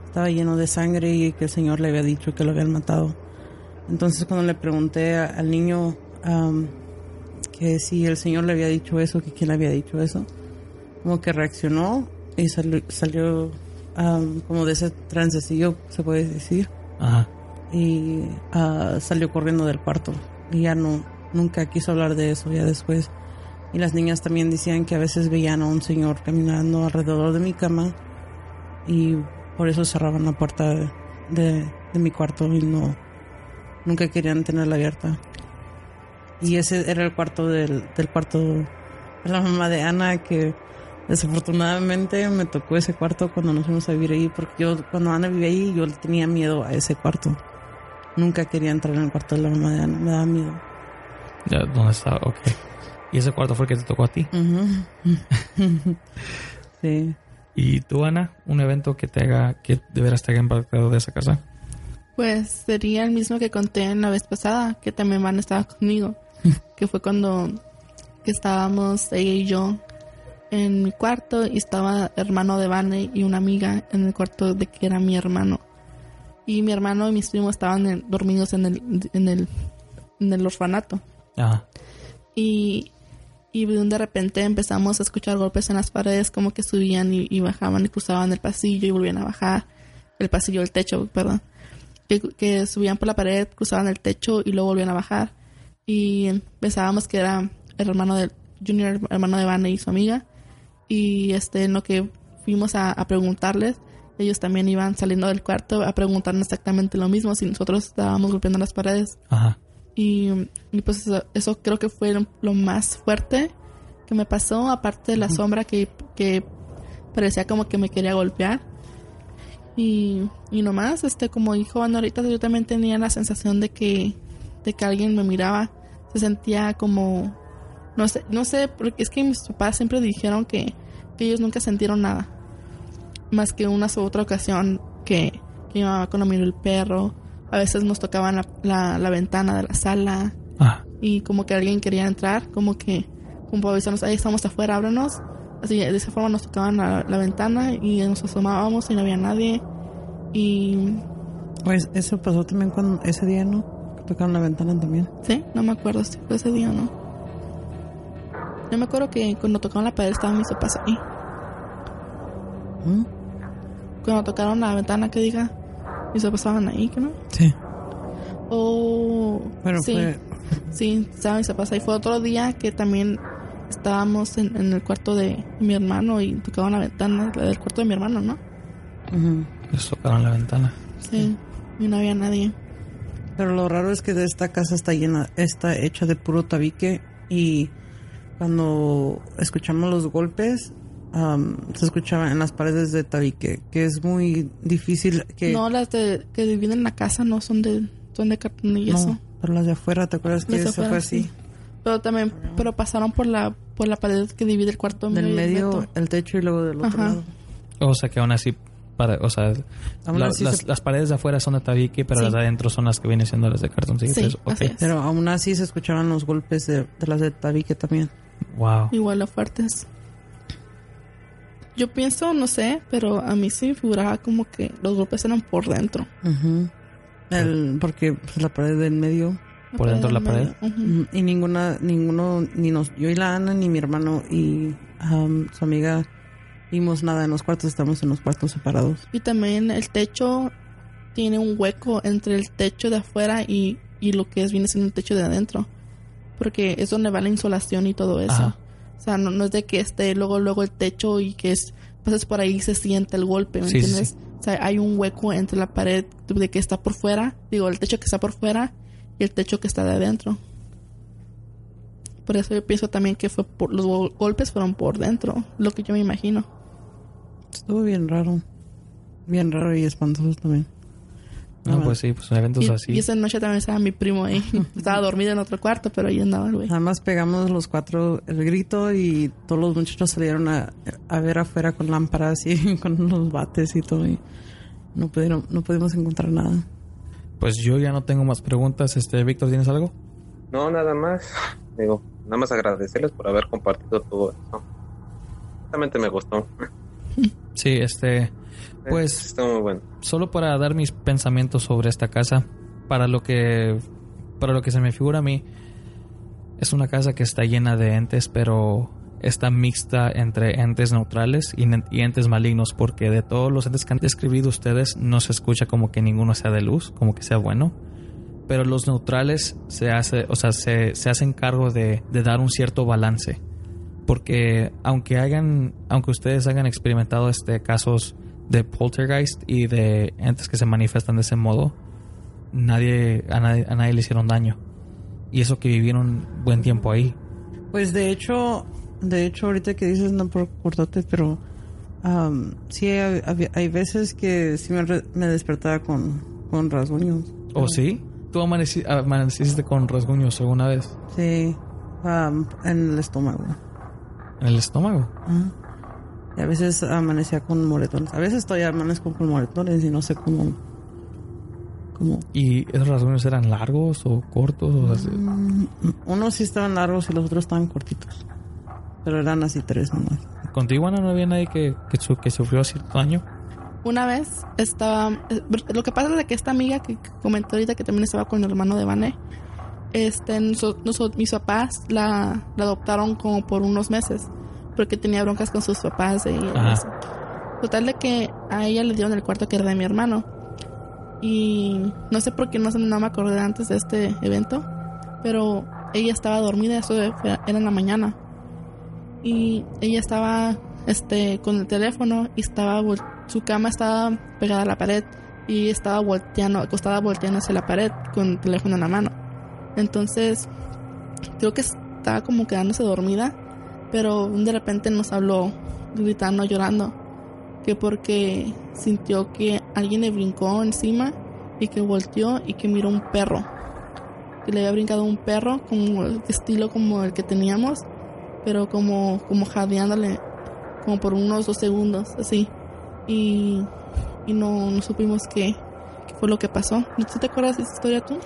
estaba lleno de sangre y que el Señor le había dicho que lo habían matado. Entonces cuando le pregunté a- al niño am, que si el Señor le había dicho eso, que quién le había dicho eso, como que reaccionó y salió, salió am, como de ese trancecillo, se puede decir, Ajá. y ah, salió corriendo del cuarto. Y ya no, nunca quiso hablar de eso ya después. Y las niñas también decían que a veces veían a un señor caminando alrededor de mi cama y por eso cerraban la puerta de, de mi cuarto y no, nunca querían tenerla abierta. Y ese era el cuarto del, del cuarto de la mamá de Ana que desafortunadamente me tocó ese cuarto cuando nos fuimos a vivir ahí porque yo cuando Ana vivía ahí yo tenía miedo a ese cuarto. Nunca quería entrar en el cuarto de la mamá de Ana, me daba miedo. Ya, ¿Dónde está? Ok. ¿Y ese cuarto fue el que te tocó a ti? Ujú. sí. ¿Y tú, Ana? ¿Un evento que te haga, que de veras te haya impactado de esa casa? Pues sería el mismo que conté en la vez pasada, que también van a estar conmigo. que fue cuando que estábamos ella y yo en mi cuarto y estaba hermano de Vane y una amiga en el cuarto de que era mi hermano. Y mi hermano y mis primos estaban en- dormidos en el, en el, en el orfanato. Ajá. Y, y de repente empezamos a escuchar golpes en las paredes como que subían y, bajaban y cruzaban el pasillo y volvían a bajar. El pasillo, el techo, perdón. Que, subían por la pared, cruzaban el techo y luego volvían a bajar. Y pensábamos que era el hermano del Junior, hermano de Vane y su amiga. Y este, en lo que fuimos a, a preguntarles, ellos también iban saliendo del cuarto a preguntarnos exactamente lo mismo si nosotros estábamos golpeando las paredes. Ajá. Y, y pues eso, eso creo que fue lo- más fuerte que me pasó, aparte de la sombra que, que parecía como que me quería golpear. Y, y nomás, este, como dijo Ana ahorita, yo también tenía la sensación de que, de que alguien me miraba. Se sentía como, no sé, no sé, porque es que mis papás siempre dijeron que, que ellos nunca sintieron nada. Más que una u otra ocasión que, que mi mamá cuando miró el perro, a veces nos tocaban la, la, la ventana de la sala Ajá. y como que alguien quería entrar, como que, como para avisarnos, ahí estamos afuera, ábranos. Así, de esa forma nos tocaban la, la ventana y nos asomábamos y no había nadie. Y, Pues eso pasó también cuando ese día, ¿no? Que Tocaron la ventana también. sí, no me acuerdo si fue ese día o no. Yo me acuerdo que cuando tocaron la pared estaban mis papás ahí. ¿Mm? Cuando tocaron la ventana, que diga, mis papás estaban ahí, ¿que no? Sí. Oh, Bueno, sí. fue Sí, estaban mis papás ahí. Fue otro día que también estábamos en, en el cuarto de mi hermano y tocaban la ventana la del cuarto de mi hermano, ¿no? ujú. Les tocaron la ventana. Sí, y no había nadie. Pero lo raro es que de esta casa está llena, está hecha de puro tabique y cuando escuchamos los golpes am, se escuchaba en las paredes de tabique, que es muy difícil que No, las de, que dividen la casa no son de, son de cartón y No, eso. pero las de afuera, ¿te acuerdas que eso fue así? sí. Pero también, pero pasaron por la, por la pared que divide el cuarto Del medio, el techo y luego del otro Ajá. lado. O sea que aún así, para, o sea, la- las, se- las paredes de afuera son de tabique, pero Sí. las de adentro son las que vienen siendo las de cartoncito. Sí, Ok. así es. Pero aún así se escuchaban los golpes de, de las de tabique también. Wow. Igual de fuertes. Yo pienso, no sé, pero a mí sí me figuraba como que los golpes eran por dentro. El, porque pues, la pared del medio ¿Por dentro de la. Ujú. Mm, Y ninguna, ninguno, ni nos, yo y la Ana, ni mi hermano y su amiga vimos nada en los cuartos, estamos en los cuartos separados. Y también el techo tiene un hueco entre el techo de afuera y, y lo que es viene siendo el techo de adentro. Porque es donde va la insolación y todo eso. Ajá. O sea, no, no es de que esté luego, luego el techo y que es, pases por ahí y se siente el golpe, ¿me Sí, entiendes? sí. O sea, hay un hueco entre la pared de que está por fuera, digo, el techo que está por fuera y el techo que está de adentro. Por eso yo pienso también que fue por los gol- golpes fueron por dentro, lo que yo me imagino. Estuvo bien raro. Bien raro y espantoso también. No, Ajá. pues sí, pues eventos Y, así. y esa noche también estaba mi primo ahí. estaba dormido en otro cuarto, pero ahí andaba el güey. Nada más pegamos los cuatro el grito y todos los muchachos salieron a, a ver afuera con lámparas y con los bates y todo. Y no pudieron, no pudimos encontrar nada. Pues yo ya no tengo más preguntas. Este, Víctor, ¿tienes algo? No, nada más. Digo, nada más agradecerles por haber compartido todo eso. Realmente me gustó. Sí, este, Pues- Estuvo muy bueno. solo para dar mis pensamientos sobre esta casa, para lo que, para lo que se me figura a mí, es una casa que está llena de entes, pero está mixta entre entes neutrales y, entes malignos, porque de todos los entes que han describido ustedes, no se escucha como que ninguno sea de luz, como que sea bueno. Pero los neutrales se hace, o sea, se, se hacen cargo de, de dar un cierto balance. Porque aunque hayan, aunque ustedes hayan experimentado este casos de poltergeist y de entes que se manifiestan de ese modo, nadie, a nadie, a nadie le hicieron daño. Y eso que vivieron buen tiempo ahí. Pues de hecho, de hecho ahorita que dices no por cortarte, pero am, sí hay, hay veces que sí me, me despertaba con, con rasguños. ¿O sí? ¿Tú amaneci- amaneciste con rasguños alguna vez? Sí, am, en el estómago. ¿En el estómago? Ajá. Y a veces amanecía con moretones. A veces todavía amanezco con moretones y no sé cómo. cómo. ¿Y esos rasguños eran largos o cortos? O así? Mm, Unos sí estaban largos y los otros estaban cortitos. Pero eran así tres nomás. ¿Contigo, Ana, no había nadie que, que, su- que sufrió cierto daño? Una vez estaba. eh, Lo que pasa es de que esta amiga que comentó ahorita que también estaba con el hermano de Vane, este, noso- noso- mis papás la, la adoptaron como por unos meses porque tenía broncas con sus papás y eso. Total de que a ella le dieron el cuarto que era de mi hermano. Y no sé por qué no, no me acordé antes de este evento, pero ella estaba dormida, eso era en la mañana. Y ella estaba este con el teléfono y estaba su cama estaba pegada a la pared y estaba volteando, acostada volteando hacia la pared con el teléfono en la mano. Entonces, creo que estaba como quedándose dormida, pero de repente nos habló gritando, llorando, que porque sintió que alguien le brincó encima y que volteó y que miró un perro. Que le había brincado un perro como estilo como el que teníamos, pero como como jadeándole como por unos dos segundos, así. Y, y no, supimos qué, fue lo que pasó. ¿Tú te acuerdas de esa historia tú?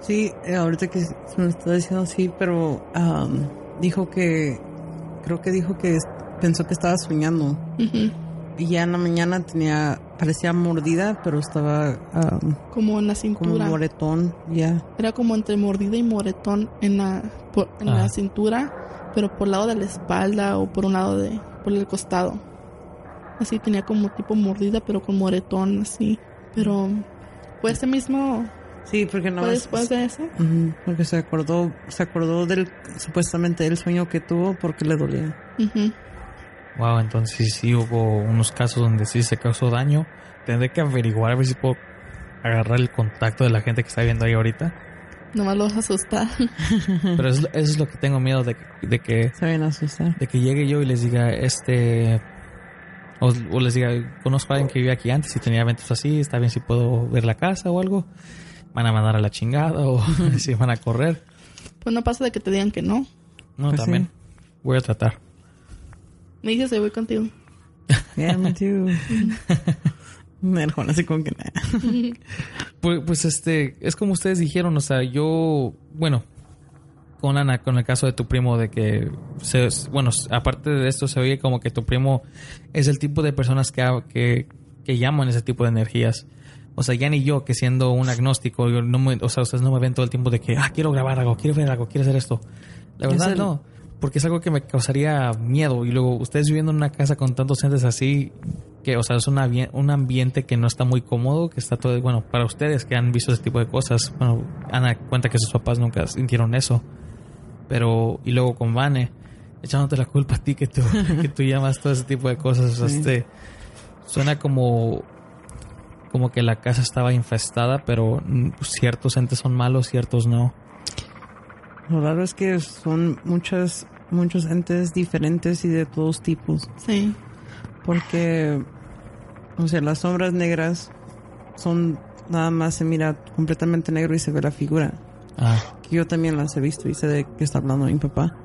Sí, eh, ahorita que se me está diciendo sí, pero am, dijo que. Creo que dijo que es- pensó que estaba soñando. Ujú. Y ya en la mañana tenía. Parecía mordida, pero estaba am, Como en la como cintura. moretón. Ya. Era como entre mordida y moretón en la, por- en Ah. la cintura, pero por el lado de la espalda o por un lado de, por el costado. Así tenía como tipo mordida, pero con moretón, así. Pero fue ese mismo, Sí, porque no fue después de eso. Ujú, porque se acordó, se acordó del supuestamente del sueño que tuvo porque le dolía. Ujú. Wow, entonces sí hubo unos casos donde sí se causó daño. Tendré que averiguar a ver si puedo agarrar el contacto de la gente que está viendo ahí ahorita. Nomás lo vas a asustar. Pero es- eso es lo que tengo miedo de, que- de que Se vayan a asustar. de que llegue yo y les diga este o, o les diga conozco a alguien que vivía aquí antes y tenía eventos así está bien si puedo ver la casa o algo van a mandar a la chingada o si van a correr pues no pasa de que te digan que no. no Pues también voy a tratar Me dices, "Yo voy contigo. Yeah, me too. Así como que nada. pues, pues, este es como ustedes dijeron o sea yo bueno con Ana con el caso de tu primo de que se, bueno aparte de esto se oye como que tu primo es el tipo de personas que, que, que llaman ese tipo de energías O sea, ya ni yo, que siendo un agnóstico, yo no me, o sea, ustedes no me ven todo el tiempo de que, ah, quiero grabar algo, quiero ver algo, quiero hacer esto. La Es verdad, el- no. Porque es algo que me causaría miedo. Y luego, ustedes viviendo en una casa con tantos entes así, que, o sea, es una un ambiente que no está muy cómodo, que está todo, bueno, para ustedes que han visto ese tipo de cosas. Bueno, Ana cuenta que sus papás nunca sintieron eso. Pero, y luego con Vane, echándote la culpa a ti que tú, que tú llamas todo ese tipo de cosas. O sea, Sí. este, suena como, como que la casa estaba infestada, pero mm, ciertos entes son malos, ciertos no. Lo raro es que son muchas, muchos entes diferentes y de todos tipos. Sí. Porque, o sea, las sombras negras son nada más se mira completamente negro y se ve la figura. Ah, Que yo también las he visto y sé de qué está hablando mi papá.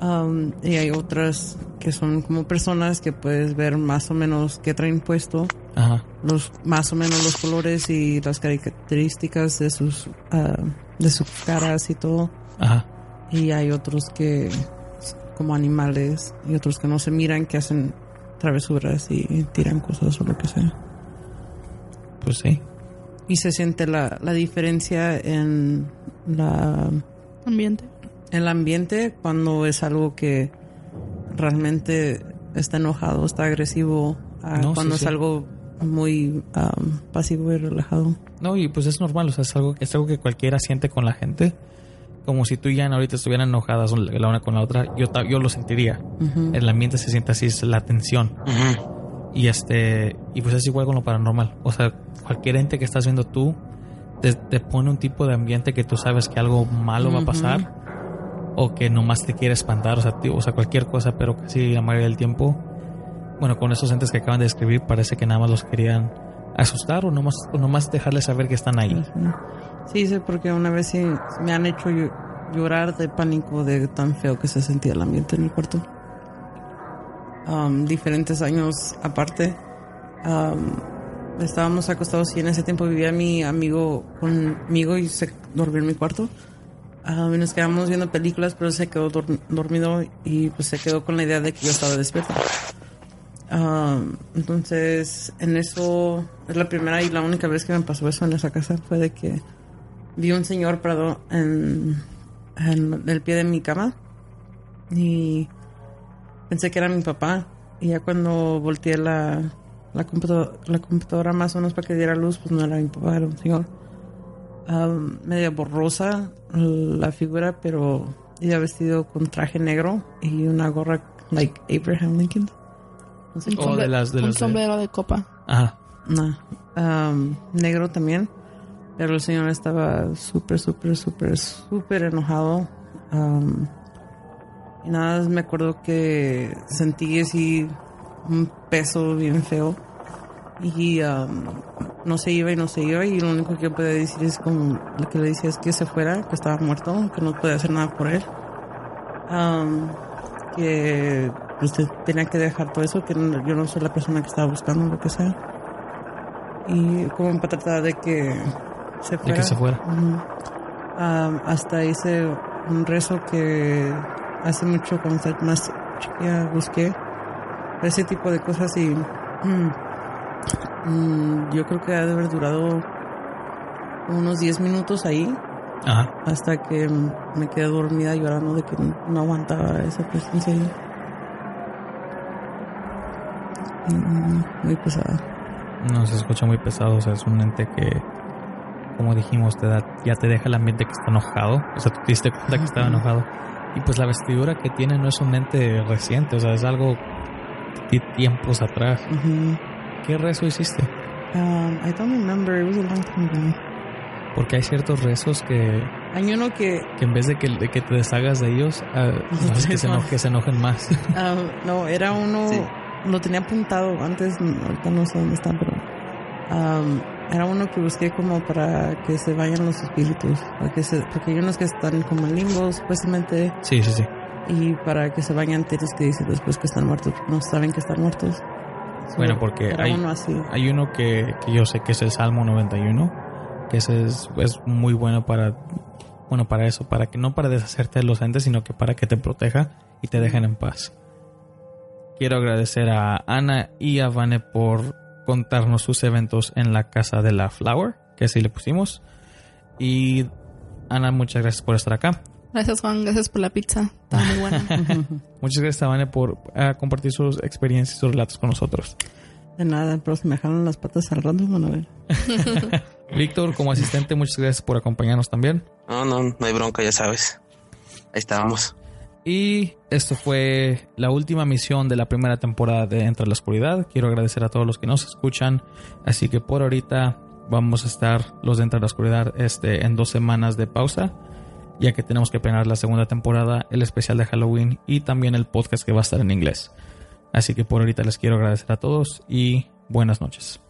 Um, y hay otras que son como personas que puedes ver más o menos qué traen puesto, ajá, los más o menos los colores y las características de sus ah, de sus caras y todo. ajá. Y hay otros que como animales y otros que no se miran que hacen travesuras y tiran cosas o lo que sea. Pues sí. Y se siente la, la diferencia en la Ambiente. El ambiente cuando es algo que realmente está enojado, está agresivo, a No, cuando sí, es sí. algo muy um, pasivo y relajado. No, y pues es normal, o sea, es algo, es algo que cualquiera siente con la gente. Como si tú y Jan ahorita estuvieran enojadas la una con la otra, yo, ta- yo lo sentiría. Ujú. El ambiente se siente así, es la tensión. Y este, y pues es igual con lo paranormal. O sea, cualquier ente que estás viendo tú te, te pone un tipo de ambiente que tú sabes que algo malo va a pasar o que nomás te quiere espantar, o sea, cualquier cosa, pero casi la mayoría del tiempo, bueno, con esos entes que acaban de describir, parece que nada más los querían asustar o nomás, o nomás dejarles saber que están ahí. Sí, sé porque una vez sí me han hecho llo- llorar de pánico de tan feo que se sentía el ambiente en el cuarto. Um, diferentes años aparte, um, estábamos acostados y en ese tiempo vivía mi amigo conmigo y se dormía en mi cuarto. Um, y nos quedamos viendo películas, pero se quedó dor- dormido y pues se quedó con la idea de que yo estaba despierta. Um, entonces, en eso es la primera y la única vez que me pasó eso en esa casa fue de que vi un señor parado en, en el pie de mi cama y pensé que era mi papá. Y ya cuando volteé la, la, computa- la computadora más o menos para que diera luz, pues no era mi papá, era un señor. Um, media borrosa la figura, pero iba vestido con traje negro y una gorra like Abraham Lincoln. No sé Un, Oh, sombre- de las- de un sombrero de copa. Ajá. no. Am, negro también. Pero el señor estaba súper, súper, súper, súper enojado. Am, y nada, más me acuerdo que sentí así un peso bien feo. Y am, no se iba y no se iba. Y lo único que podía decir es como lo que le decía es que se fuera, que estaba muerto, que no podía hacer nada por él. Am, que usted tenía que dejar todo eso, que no- yo no soy la persona que estaba buscando, lo que sea. Y como para tratar de que se fuera. que se fuera. Am, hasta hice un rezo que hace mucho cuando más chiquilla busqué ese tipo de cosas y mm, mm, yo creo que ha de haber durado unos 10 minutos ahí Ajá. hasta que me quedé dormida llorando de que no aguantaba esa presencia ahí. Mm, Muy pesada. No, se escucha muy pesado, o sea, es un ente que, como dijimos, te da, ya te deja el ambiente que está enojado, o sea, tú te diste cuenta que estaba enojado. Y pues la vestidura que tiene no es un ente reciente, o sea, es algo de tiempos atrás. Ujú. ¿Qué rezo hiciste? Um, I don't remember. It was a long time ago. Porque hay ciertos rezos que, Hay uno que, que en vez de que, de que te deshagas de ellos, ah, haces que, se que se enojen más. um, no, era uno, Sí. lo tenía apuntado antes, ahorita no sé dónde está, pero um, era uno que busqué como para que se vayan los espíritus, para que se, porque hay unos que están como en limbo, supuestamente, sí, sí, sí. y para que se vayan tienes que decir después que están muertos, no saben que están muertos. Bueno, porque hay- uno. Hay uno que, que yo sé que es el Salmo 91, que ese es, es muy bueno para, bueno, para eso, para que no para deshacerte de los entes, sino que para que te proteja y te dejen en paz. Quiero agradecer a Ana y a Vane por contarnos sus eventos en la casa de la Flower, que así le pusimos. Y Ana, muchas gracias por estar acá. Gracias, Juan. Gracias por la pizza. Está muy buena. Muchas gracias a Vane por ah, compartir sus experiencias y sus relatos con nosotros. De nada, pero si me jalan las patas al rato, van a ver. Víctor, como asistente, muchas gracias por acompañarnos también. No, no, no hay bronca, ya sabes. Ahí estábamos. Y esto fue la última misión de la primera temporada de Entre la Oscuridad. Quiero agradecer a todos los que nos escuchan. Así que por ahorita vamos a estar los de Entre la Oscuridad este, en dos semanas de pausa. Ya que tenemos que planear la segunda temporada, el especial de Halloween y también el podcast que va a estar en inglés. Así que por ahorita les quiero agradecer a todos y buenas noches.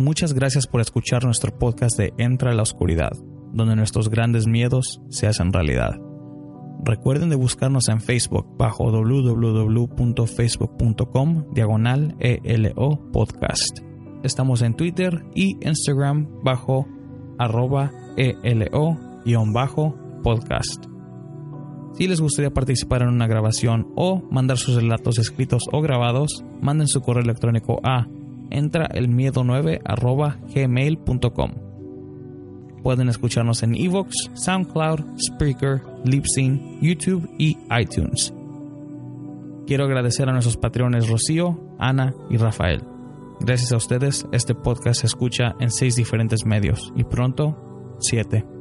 Muchas gracias por escuchar nuestro podcast de Entra a la Oscuridad, donde nuestros grandes miedos se hacen realidad. Recuerden de buscarnos en Facebook bajo www.facebook.com diagonal ELO podcast. Estamos en Twitter y Instagram bajo arroba ELO-podcast. Si les gustaría participar en una grabación o mandar sus relatos escritos o grabados, manden su correo electrónico a entra el miedo 9 arroba gmail.com. Pueden escucharnos en Evox, SoundCloud, Spreaker, Libsyn, YouTube y iTunes. Quiero agradecer a nuestros patrones Rocío, Ana y Rafael. Gracias a ustedes, este podcast se escucha en seis diferentes medios y pronto, siete.